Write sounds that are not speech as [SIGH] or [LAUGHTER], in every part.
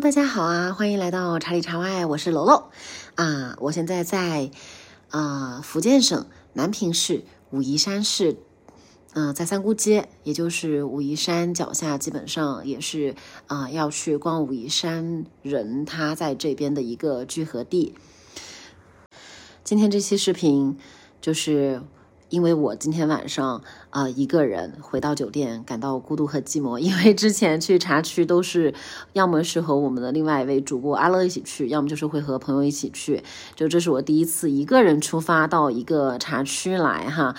大家好啊，欢迎来到茶里茶外，我是楼楼啊。我现在在啊福建省南平市武夷山市，嗯，在三姑街，也就是武夷山脚下，基本上也是啊要去逛武夷山人他在这边的一个聚合地。今天这期视频就是。因为我今天晚上啊一个人回到酒店，感到孤独和寂寞。因为之前去茶区都是，要么是和我们的另外一位主播阿乐一起去，要么就是会和朋友一起去。就这是我第一次一个人出发到一个茶区来哈，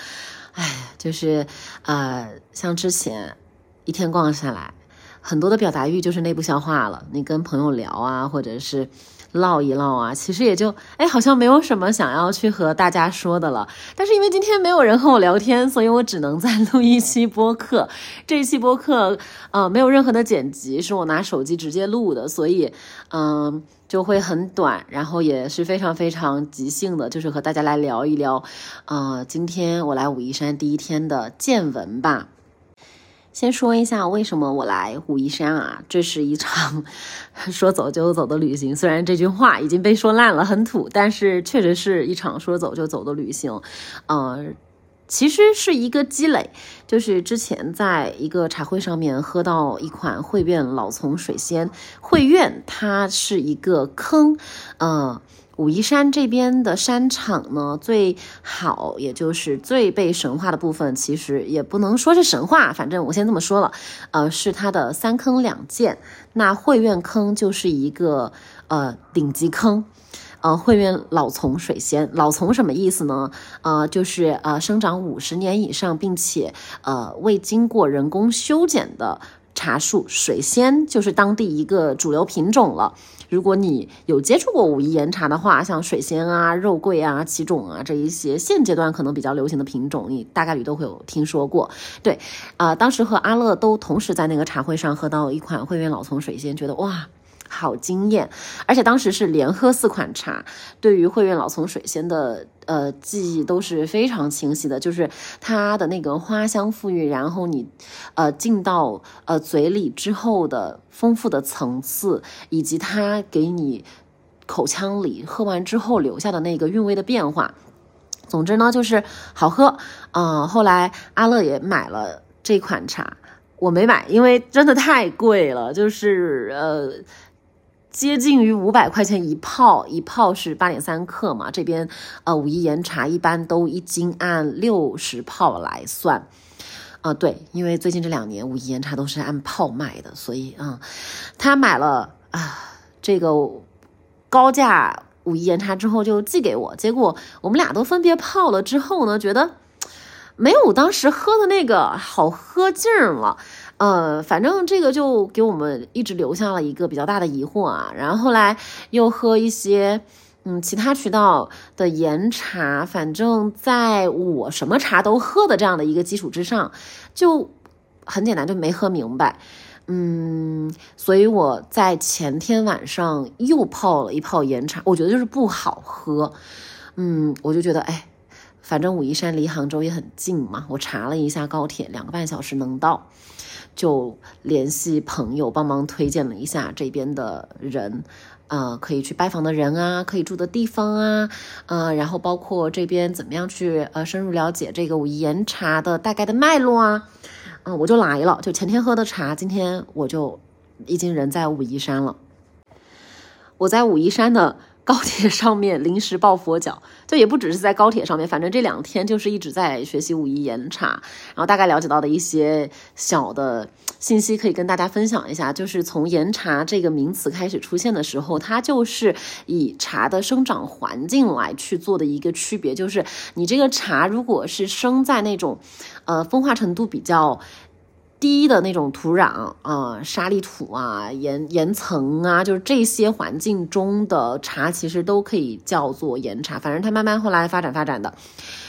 哎，就是呃，像之前一天逛下来，很多的表达欲就是内部消化了。你跟朋友聊啊，或者是。唠一唠啊，其实也就哎，好像没有什么想要去和大家说的了。但是因为今天没有人和我聊天，所以我只能再录一期播客。这一期播客呃没有任何的剪辑，是我拿手机直接录的，所以嗯就会很短，然后也是非常非常即兴的，就是和大家来聊一聊啊，今天我来武夷山第一天的见闻吧。先说一下为什么我来武夷山啊？这是一场 [LAUGHS] 说走就走的旅行。虽然这句话已经被说烂了，很土，但是确实是一场说走就走的旅行。呃，其实是一个积累，就是之前在一个茶会上面喝到一款汇苑老丛水仙。汇苑它是一个坑，呃。武夷山这边的山场呢，最好也就是最被神话的部分，其实也不能说是神话，反正我先这么说了，呃，是它的三坑两涧。那汇苑坑就是一个呃顶级坑，呃，汇苑老丛水仙，老丛什么意思呢？呃，就是呃生长五十年以上，并且呃未经过人工修剪的茶树，水仙就是当地一个主流品种了。如果你有接触过武夷岩茶的话，像水仙啊、肉桂啊、奇种啊这一些现阶段可能比较流行的品种，你大概率都会有听说过。对，啊，当时和阿乐都同时在那个茶会上喝到一款汇苑老丛水仙，觉得哇。好惊艳，而且当时是连喝四款茶，对于汇苑老丛水仙的呃记忆都是非常清晰的，就是它的那个花香馥郁，然后你呃进到呃嘴里之后的丰富的层次，以及它给你口腔里喝完之后留下的那个韵味的变化。总之呢，就是好喝。嗯，后来阿乐也买了这款茶，我没买，因为真的太贵了，就是呃。接近于五百块钱一泡，一泡是八点三克嘛？这边呃武夷岩茶一般都一斤按六十泡来算，啊对，因为最近这两年武夷岩茶都是按泡卖的，所以啊，他买了啊这个高价武夷岩茶之后就寄给我，结果我们俩都分别泡了之后呢，觉得没有当时喝的那个好喝劲了。呃，反正这个就给我们一直留下了一个比较大的疑惑啊。然后后来又喝一些，嗯，其他渠道的岩茶，反正在我什么茶都喝的这样的一个基础之上，就很简单，就没喝明白。嗯，所以我在前天晚上又泡了一泡岩茶，我觉得就是不好喝。嗯，我就觉得，哎，反正武夷山离杭州也很近嘛，我查了一下高铁，两个半小时能到。就联系朋友帮忙推荐了一下这边的人，呃，可以去拜访的人啊，可以住的地方啊，呃，然后包括这边怎么样去呃深入了解这个武夷岩茶的大概的脉络啊，嗯，我就来了，就前天喝的茶，今天我就已经人在武夷山了，我在武夷山的。高铁上面临时抱佛脚，就也不只是在高铁上面，反正这两天就是一直在学习武夷岩茶，然后大概了解到的一些小的信息可以跟大家分享一下。就是从岩茶这个名词开始出现的时候，它就是以茶的生长环境来去做的一个区别，就是你这个茶如果是生在那种，呃，风化程度比较。低的那种土壤啊，沙砾土啊，岩岩层啊，就是这些环境中的茶，其实都可以叫做岩茶。反正它慢慢后来发展发展的，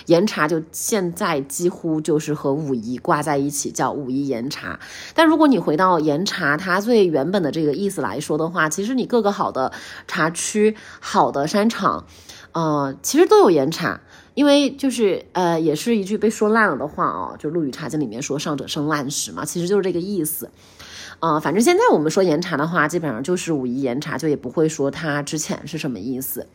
岩茶就现在几乎就是和武夷挂在一起，叫武夷岩茶。但如果你回到岩茶它最原本的这个意思来说的话，其实你各个好的茶区、好的山场，呃，其实都有岩茶。因为就是呃，也是一句被说烂了的话啊，就《陆羽茶经》里面说“上者生烂时”嘛，其实就是这个意思。啊，反正现在我们说岩茶的话，基本上就是武夷岩茶，就也不会说它之前是什么意思。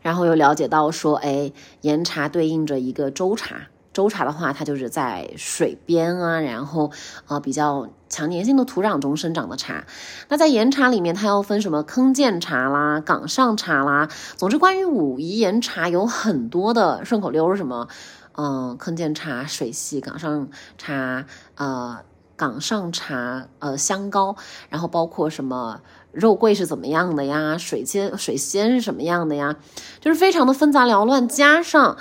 然后又了解到说，哎，岩茶对应着一个周茶，周茶的话，它就是在水边啊，然后呃比较强粘性的土壤中生长的茶。那在岩茶里面，它要分什么坑涧茶啦、岗上茶啦。总之，关于武夷岩茶有很多的顺口溜，什么嗯坑涧茶、水系岗上茶、呃岗上茶、呃香膏，然后包括什么。肉桂是怎么样的呀？水仙水仙是什么样的呀？就是非常的纷杂缭乱，加上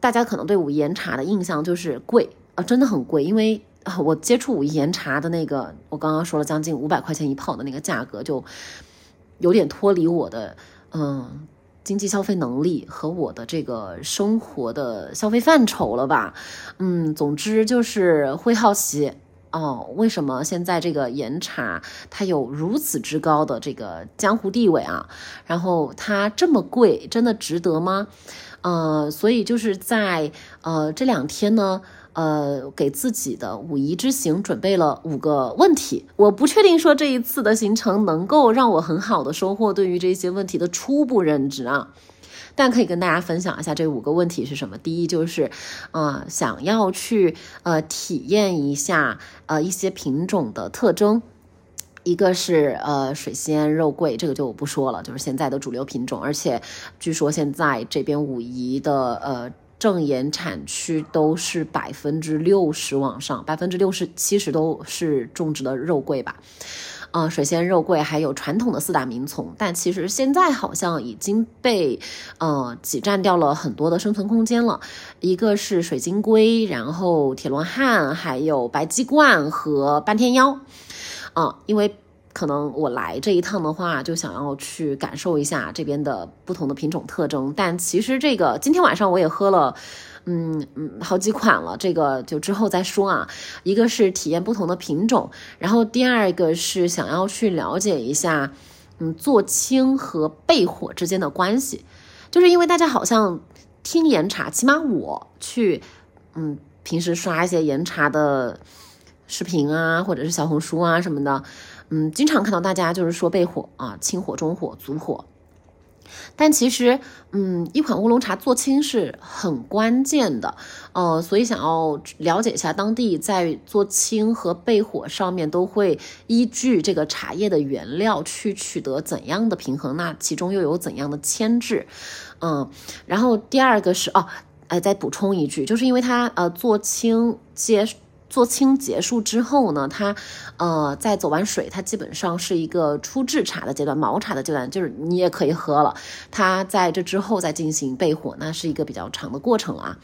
大家可能对武夷岩茶的印象就是贵啊，真的很贵。因为我接触武夷岩茶的那个，我刚刚说了将近五百块钱一泡的那个价格，就有点脱离我的嗯经济消费能力和我的这个生活的消费范畴了吧？嗯，总之就是会好奇。哦，为什么现在这个岩茶它有如此之高的这个江湖地位啊？然后它这么贵，真的值得吗？呃，所以就是在呃这两天呢，呃，给自己的五一之行准备了五个问题。我不确定说这一次的行程能够让我很好的收获对于这些问题的初步认知啊。但可以跟大家分享一下这五个问题是什么。第一就是，呃，想要去呃体验一下呃一些品种的特征，一个是呃水仙肉桂，这个就不说了，就是现在的主流品种。而且据说现在这边武夷的呃正岩产区都是百分之六十往上，百分之六十七十都是种植的肉桂吧。啊，水仙、肉桂还有传统的四大名丛，但其实现在好像已经被呃挤占掉了很多的生存空间了。一个是水晶龟，然后铁罗汉，还有白鸡冠和半天妖。啊，因为可能我来这一趟的话，就想要去感受一下这边的不同的品种特征。但其实这个今天晚上我也喝了。嗯嗯，好几款了，这个就之后再说啊。一个是体验不同的品种，然后第二个是想要去了解一下，嗯，做青和焙火之间的关系。就是因为大家好像听岩茶，起码我去，嗯，平时刷一些岩茶的视频啊，或者是小红书啊什么的，嗯，经常看到大家就是说焙火啊，清火、中火、足火。但其实，嗯，一款乌龙茶做青是很关键的，呃，所以想要了解一下当地在做青和焙火上面都会依据这个茶叶的原料去取得怎样的平衡，那其中又有怎样的牵制，嗯，然后第二个是哦，哎，再补充一句，就是因为它呃做青接。做青结束之后呢，它，呃，在走完水，它基本上是一个初制茶的阶段，毛茶的阶段，就是你也可以喝了。它在这之后再进行焙火，那是一个比较长的过程啊。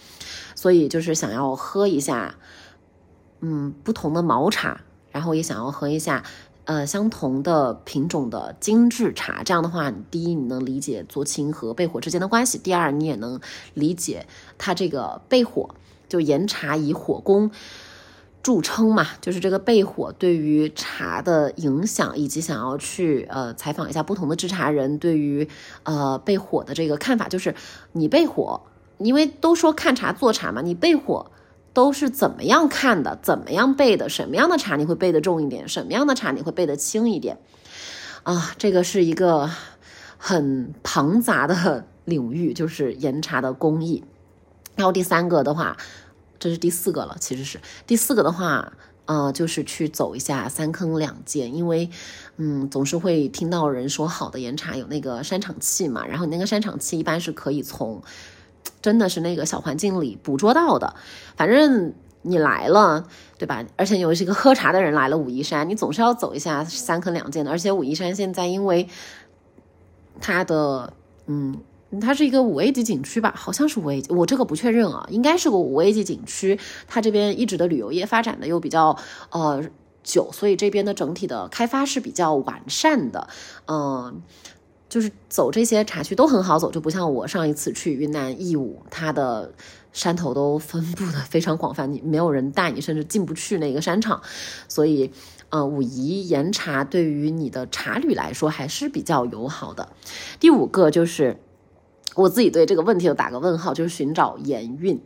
所以就是想要喝一下，嗯，不同的毛茶，然后也想要喝一下，呃，相同的品种的精致茶。这样的话，第一你能理解做青和焙火之间的关系，第二你也能理解它这个焙火，就岩茶以火攻。著称嘛，就是这个焙火对于茶的影响，以及想要去呃采访一下不同的制茶人对于呃焙火的这个看法。就是你焙火，因为都说看茶做茶嘛，你焙火都是怎么样看的？怎么样焙的？什么样的茶你会焙得重一点？什么样的茶你会焙得轻一点？啊，这个是一个很庞杂的领域，就是岩茶的工艺。然后第三个的话。这是第四个了，其实是第四个的话，呃，就是去走一下三坑两涧，因为，嗯，总是会听到人说好的岩茶有那个山场气嘛，然后你那个山场气一般是可以从，真的是那个小环境里捕捉到的。反正你来了，对吧？而且又是一个喝茶的人来了武夷山，你总是要走一下三坑两涧的。而且武夷山现在因为它的，嗯。它是一个五 A 级景区吧？好像是五 A 级，我这个不确认啊，应该是个五 A 级景区。它这边一直的旅游业发展的又比较呃久，所以这边的整体的开发是比较完善的。嗯，就是走这些茶区都很好走，就不像我上一次去云南义乌，它的山头都分布的非常广泛，你没有人带你，甚至进不去那个山场。所以，呃，武夷岩茶对于你的茶旅来说还是比较友好的。第五个就是。我自己对这个问题有打个问号，就是寻找盐韵，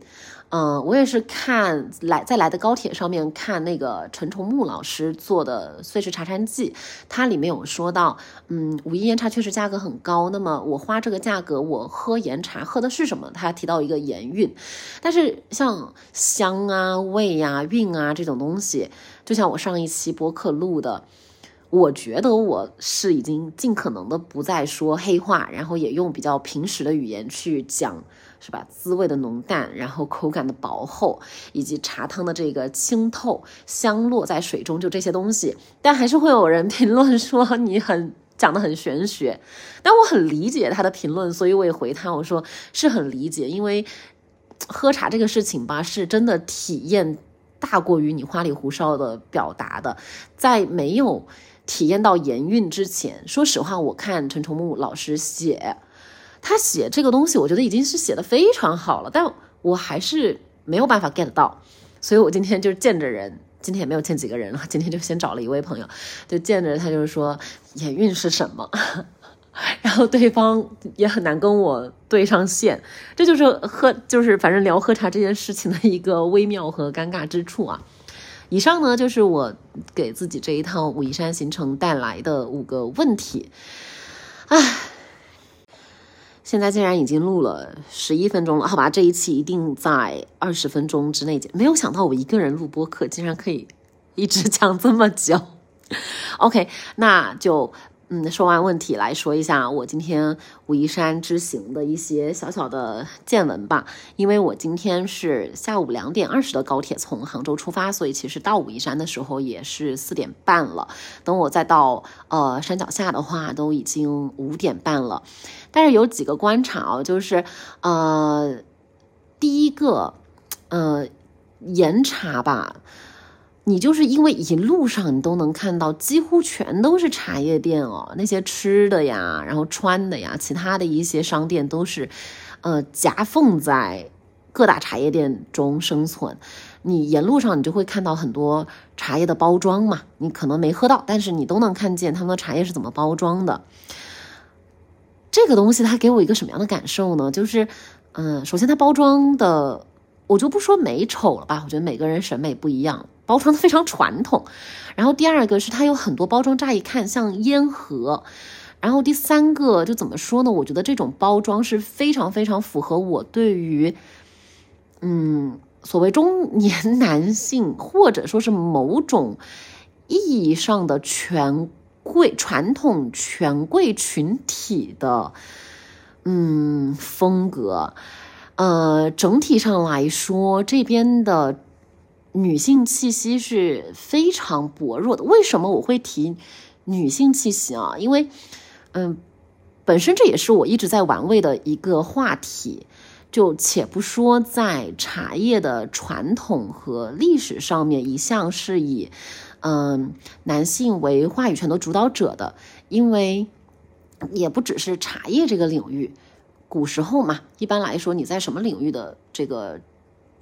嗯，我也是看来在来的高铁上面看那个陈崇木老师做的《碎石茶禅记》，它里面有说到，嗯，武夷岩茶确实价格很高。那么我花这个价格，我喝岩茶喝的是什么？他提到一个岩韵，但是像香啊、味呀、韵啊这种东西，就像我上一期播客录的。我觉得我是已经尽可能的不再说黑话，然后也用比较平实的语言去讲，是吧？滋味的浓淡，然后口感的薄厚，以及茶汤的这个清透，香落在水中，就这些东西。但还是会有人评论说你很讲的很玄学，但我很理解他的评论，所以我也回他，我说是很理解，因为喝茶这个事情吧，是真的体验大过于你花里胡哨的表达的，在没有。体验到盐韵之前，说实话，我看陈崇木老师写，他写这个东西，我觉得已经是写的非常好了，但我还是没有办法 get 到，所以我今天就见着人，今天也没有见几个人了，今天就先找了一位朋友，就见着他就是说盐韵是什么，[LAUGHS] 然后对方也很难跟我对上线，这就是喝，就是反正聊喝茶这件事情的一个微妙和尴尬之处啊。以上呢，就是我给自己这一趟武夷山行程带来的五个问题。唉，现在竟然已经录了十一分钟了，好吧，这一期一定在二十分钟之内。没有想到我一个人录播客，竟然可以一直讲这么久。OK，那就。嗯，说完问题来说一下我今天武夷山之行的一些小小的见闻吧。因为我今天是下午两点二十的高铁从杭州出发，所以其实到武夷山的时候也是四点半了。等我再到呃山脚下的话，都已经五点半了。但是有几个观察哦，就是呃第一个呃严查吧。你就是因为一路上你都能看到，几乎全都是茶叶店哦，那些吃的呀，然后穿的呀，其他的一些商店都是，呃，夹缝在各大茶叶店中生存。你沿路上你就会看到很多茶叶的包装嘛，你可能没喝到，但是你都能看见他们的茶叶是怎么包装的。这个东西它给我一个什么样的感受呢？就是，嗯，首先它包装的，我就不说美丑了吧，我觉得每个人审美不一样。包装的非常传统，然后第二个是它有很多包装，乍一看像烟盒，然后第三个就怎么说呢？我觉得这种包装是非常非常符合我对于，嗯，所谓中年男性或者说是某种意义上的权贵传统权贵群体的，嗯，风格。呃，整体上来说，这边的。女性气息是非常薄弱的。为什么我会提女性气息啊？因为，嗯，本身这也是我一直在玩味的一个话题。就且不说在茶叶的传统和历史上面，一向是以嗯男性为话语权的主导者的。因为也不只是茶叶这个领域，古时候嘛，一般来说你在什么领域的这个。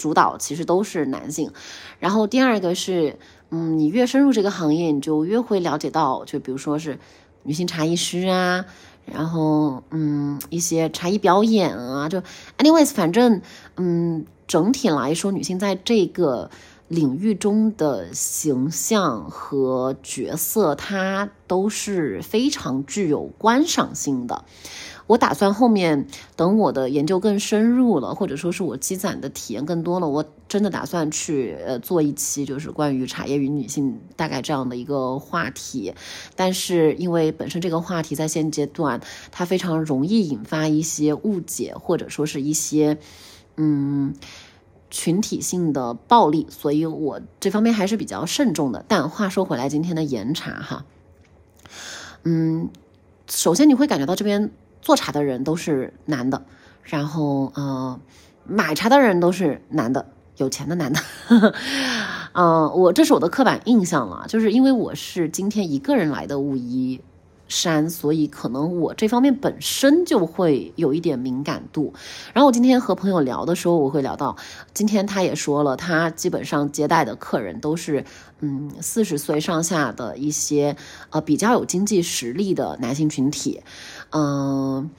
主导其实都是男性，然后第二个是，嗯，你越深入这个行业，你就越会了解到，就比如说是女性茶艺师啊，然后嗯，一些茶艺表演啊，就 anyways，反正嗯，整体来说，女性在这个领域中的形象和角色，它都是非常具有观赏性的。我打算后面等我的研究更深入了，或者说是我积攒的体验更多了，我真的打算去呃做一期，就是关于茶叶与女性大概这样的一个话题。但是因为本身这个话题在现阶段它非常容易引发一些误解，或者说是一些嗯群体性的暴力，所以我这方面还是比较慎重的。但话说回来，今天的岩茶哈，嗯，首先你会感觉到这边。做茶的人都是男的，然后呃，买茶的人都是男的，有钱的男的。嗯，[LAUGHS] 我这是我的刻板印象了，就是因为我是今天一个人来的武夷山，所以可能我这方面本身就会有一点敏感度。然后我今天和朋友聊的时候，我会聊到，今天他也说了，他基本上接待的客人都是嗯四十岁上下的一些呃比较有经济实力的男性群体。嗯，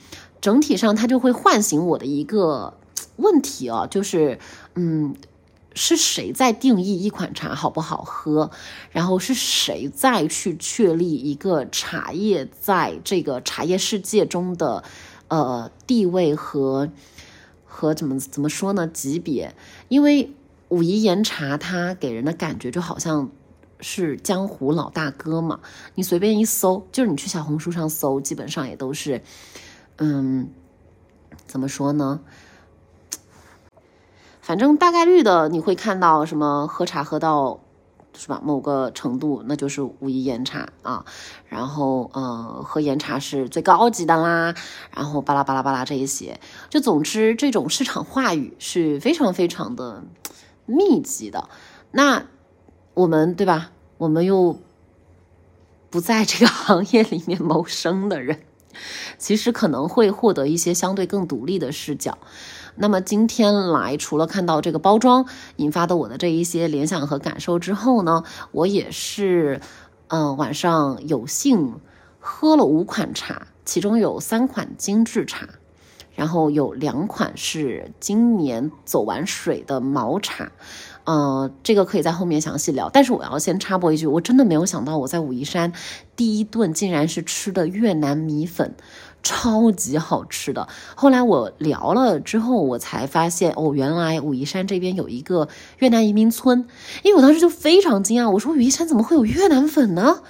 整体上它就会唤醒我的一个问题啊，就是嗯。是谁在定义一款茶好不好喝？然后是谁在去确立一个茶叶在这个茶叶世界中的呃地位和和怎么怎么说呢级别？因为武夷岩茶它给人的感觉就好像是江湖老大哥嘛，你随便一搜，就是你去小红书上搜，基本上也都是嗯，怎么说呢？反正大概率的，你会看到什么喝茶喝到，是吧？某个程度，那就是武夷岩茶啊。然后，呃，喝岩茶是最高级的啦。然后，巴拉巴拉巴拉这一些，就总之，这种市场话语是非常非常的密集的。那我们对吧？我们又不在这个 [LAUGHS] 行业里面谋生的人，其实可能会获得一些相对更独立的视角。那么今天来，除了看到这个包装引发的我的这一些联想和感受之后呢，我也是，嗯，晚上有幸喝了五款茶，其中有三款精致茶，然后有两款是今年走完水的毛茶，呃，这个可以在后面详细聊。但是我要先插播一句，我真的没有想到我在武夷山第一顿竟然是吃的越南米粉。超级好吃的。后来我聊了之后，我才发现哦，原来武夷山这边有一个越南移民村。因为我当时就非常惊讶，我说武夷山怎么会有越南粉呢？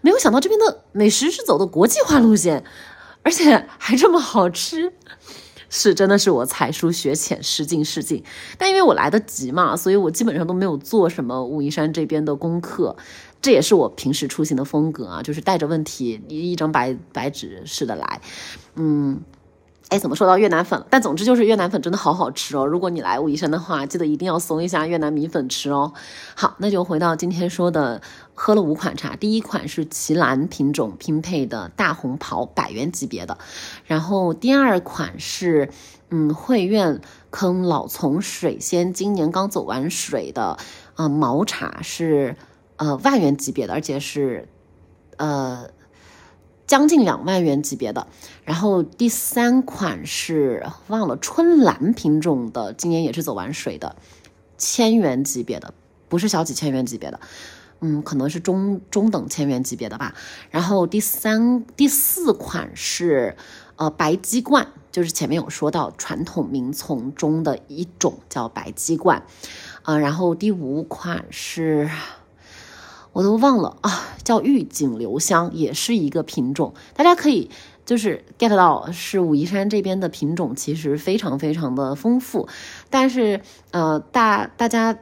没有想到这边的美食是走的国际化路线，而且还这么好吃。是，真的是我才疏学浅，失敬失敬。但因为我来得及嘛，所以我基本上都没有做什么武夷山这边的功课。这也是我平时出行的风格啊，就是带着问题一张白白纸似的来。嗯，哎，怎么说到越南粉？但总之就是越南粉真的好好吃哦。如果你来武夷山的话，记得一定要送一下越南米粉吃哦。好，那就回到今天说的，喝了五款茶，第一款是奇兰品种拼配的大红袍，百元级别的。然后第二款是，嗯，汇苑坑老丛水仙今年刚走完水的，呃，毛茶是。呃，万元级别的，而且是，呃，将近两万元级别的。然后第三款是忘了春兰品种的，今年也是走完水的，千元级别的，不是小几千元级别的，嗯，可能是中中等千元级别的吧。然后第三、第四款是呃白鸡冠，就是前面有说到传统名丛中的一种叫白鸡冠，啊，然后第五款是。我都忘了啊，叫玉井留香，也是一个品种。大家可以就是 get 到，是武夷山这边的品种其实非常非常的丰富。但是呃，大大家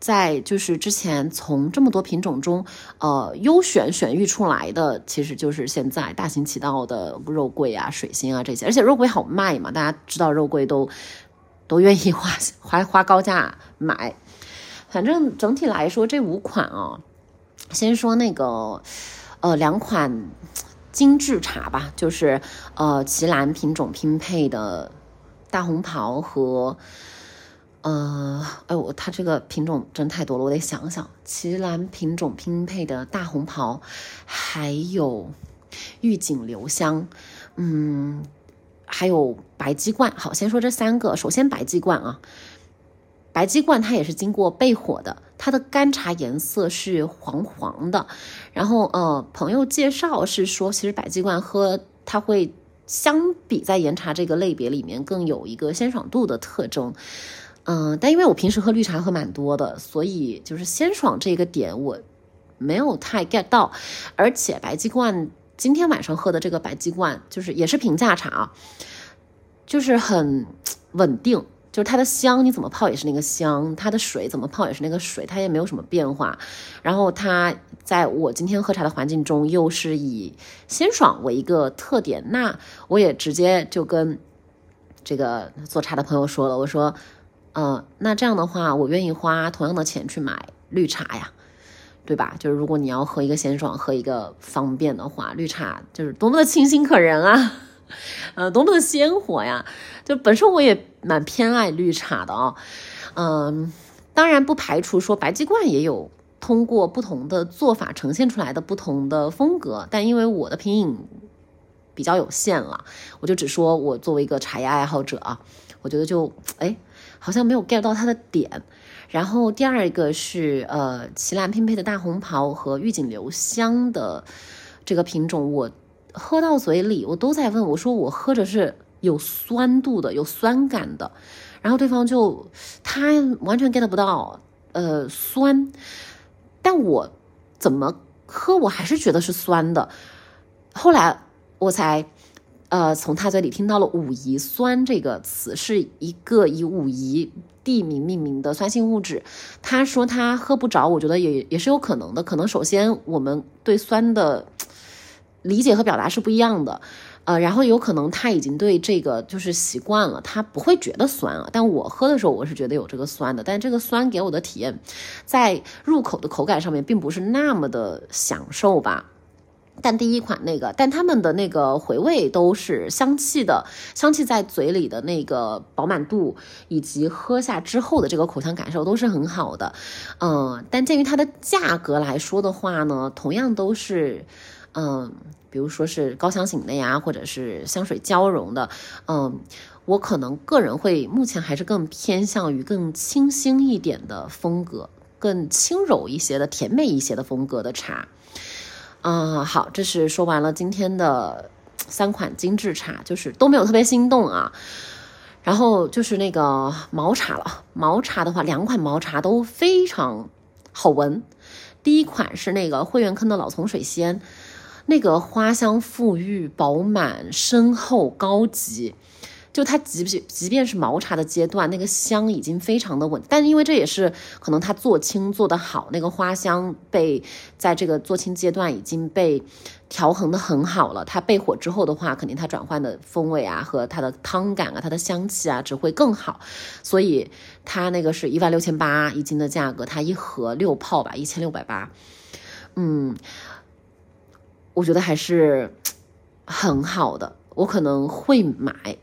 在就是之前从这么多品种中呃优选选育出来的，其实就是现在大行其道的肉桂啊、水仙啊这些。而且肉桂好卖嘛，大家知道肉桂都都愿意花 [LAUGHS] 花花高价买。反正整体来说，这五款啊，先说那个，呃，两款精致茶吧，就是呃，奇兰品种拼配的大红袍和，呃，哎我它这个品种真太多了，我得想想，奇兰品种拼配的大红袍，还有玉锦留香，嗯，还有白鸡冠。好，先说这三个，首先白鸡冠啊。白鸡冠它也是经过焙火的，它的干茶颜色是黄黄的。然后呃，朋友介绍是说，其实白鸡冠喝它会相比在岩茶这个类别里面更有一个鲜爽度的特征。嗯，但因为我平时喝绿茶喝蛮多的，所以就是鲜爽这个点我没有太 get 到。而且白鸡冠今天晚上喝的这个白鸡冠就是也是平价茶啊，就是很稳定。就是它的香，你怎么泡也是那个香；它的水怎么泡也是那个水，它也没有什么变化。然后它在我今天喝茶的环境中，又是以鲜爽为一个特点。那我也直接就跟这个做茶的朋友说了，我说，呃，那这样的话，我愿意花同样的钱去买绿茶呀，对吧？就是如果你要喝一个鲜爽、喝一个方便的话，绿茶就是多么的清新可人啊！呃，多么的鲜活呀！就本身我也蛮偏爱绿茶的啊，嗯，当然不排除说白鸡冠也有通过不同的做法呈现出来的不同的风格，但因为我的品饮比较有限了，我就只说我作为一个茶叶爱好者啊，我觉得就哎，好像没有 get 到它的点。然后第二个是呃，奇兰拼配的大红袍和玉锦留香的这个品种，我喝到嘴里，我都在问我说我喝着是有酸度的，有酸感的。然后对方就他完全 get 不到呃酸，但我怎么喝我还是觉得是酸的。后来我才。呃，从他嘴里听到了武夷酸这个词，是一个以武夷地名命名的酸性物质。他说他喝不着，我觉得也也是有可能的。可能首先我们对酸的理解和表达是不一样的，呃，然后有可能他已经对这个就是习惯了，他不会觉得酸啊。但我喝的时候，我是觉得有这个酸的，但这个酸给我的体验，在入口的口感上面并不是那么的享受吧。但第一款那个，但他们的那个回味都是香气的，香气在嘴里的那个饱满度，以及喝下之后的这个口腔感受都是很好的。嗯，但鉴于它的价格来说的话呢，同样都是，嗯，比如说是高香型的呀，或者是香水交融的，嗯，我可能个人会目前还是更偏向于更清新一点的风格，更轻柔一些的、甜美一些的风格的茶。啊，好，这是说完了今天的三款精致茶，就是都没有特别心动啊。然后就是那个毛茶了，毛茶的话，两款毛茶都非常好闻。第一款是那个汇源坑的老丛水仙，那个花香馥郁、饱满、深厚、高级。就它即便即便是毛茶的阶段，那个香已经非常的稳，但因为这也是可能它做青做得好，那个花香被在这个做青阶段已经被调衡的很好了。它焙火之后的话，肯定它转换的风味啊和它的汤感啊，它的香气啊只会更好。所以它那个是一万六千八一斤的价格，它一盒六泡吧，一千六百八。嗯，我觉得还是很好的，我可能会买。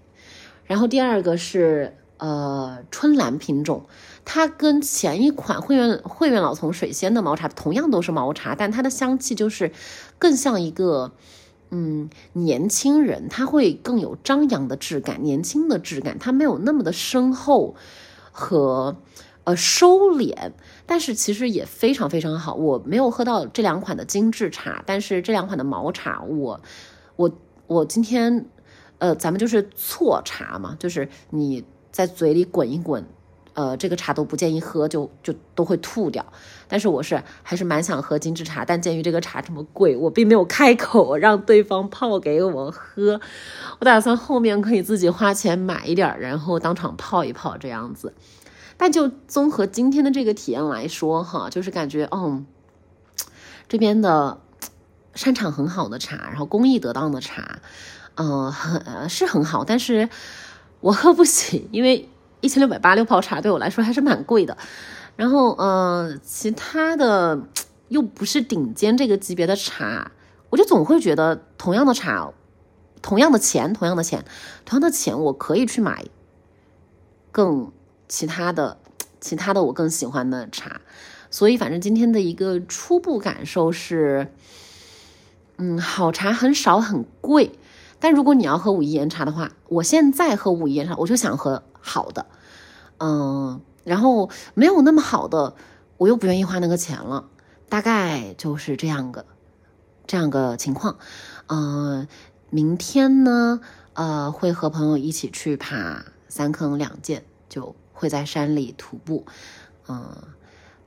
然后第二个是呃春兰品种，它跟前一款汇源汇源老丛水仙的毛茶同样都是毛茶，但它的香气就是更像一个嗯年轻人，它会更有张扬的质感，年轻的质感，它没有那么的深厚和呃收敛，但是其实也非常非常好。我没有喝到这两款的精致茶，但是这两款的毛茶，我我我今天。呃，咱们就是错茶嘛，就是你在嘴里滚一滚，呃，这个茶都不建议喝，就就都会吐掉。但是我是还是蛮想喝精致茶，但鉴于这个茶这么贵，我并没有开口让对方泡给我喝。我打算后面可以自己花钱买一点，然后当场泡一泡这样子。但就综合今天的这个体验来说，哈，就是感觉，嗯，这边的山产很好的茶，然后工艺得当的茶。嗯，很是很好，但是我喝不起，因为一千六百八六泡茶对我来说还是蛮贵的。然后，嗯，其他的又不是顶尖这个级别的茶，我就总会觉得同样的茶，同样的钱，同样的钱，同样的钱，我可以去买更其他的、其他的我更喜欢的茶。所以，反正今天的一个初步感受是，嗯，好茶很少，很贵。但如果你要喝武夷岩茶的话，我现在喝武夷岩茶，我就想喝好的，嗯，然后没有那么好的，我又不愿意花那个钱了，大概就是这样个这样个情况，嗯，明天呢，呃，会和朋友一起去爬三坑两涧，就会在山里徒步，嗯，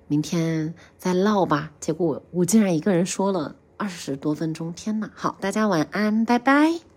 明天再唠吧。结果我竟然一个人说了二十多分钟，天呐！好，大家晚安，拜拜。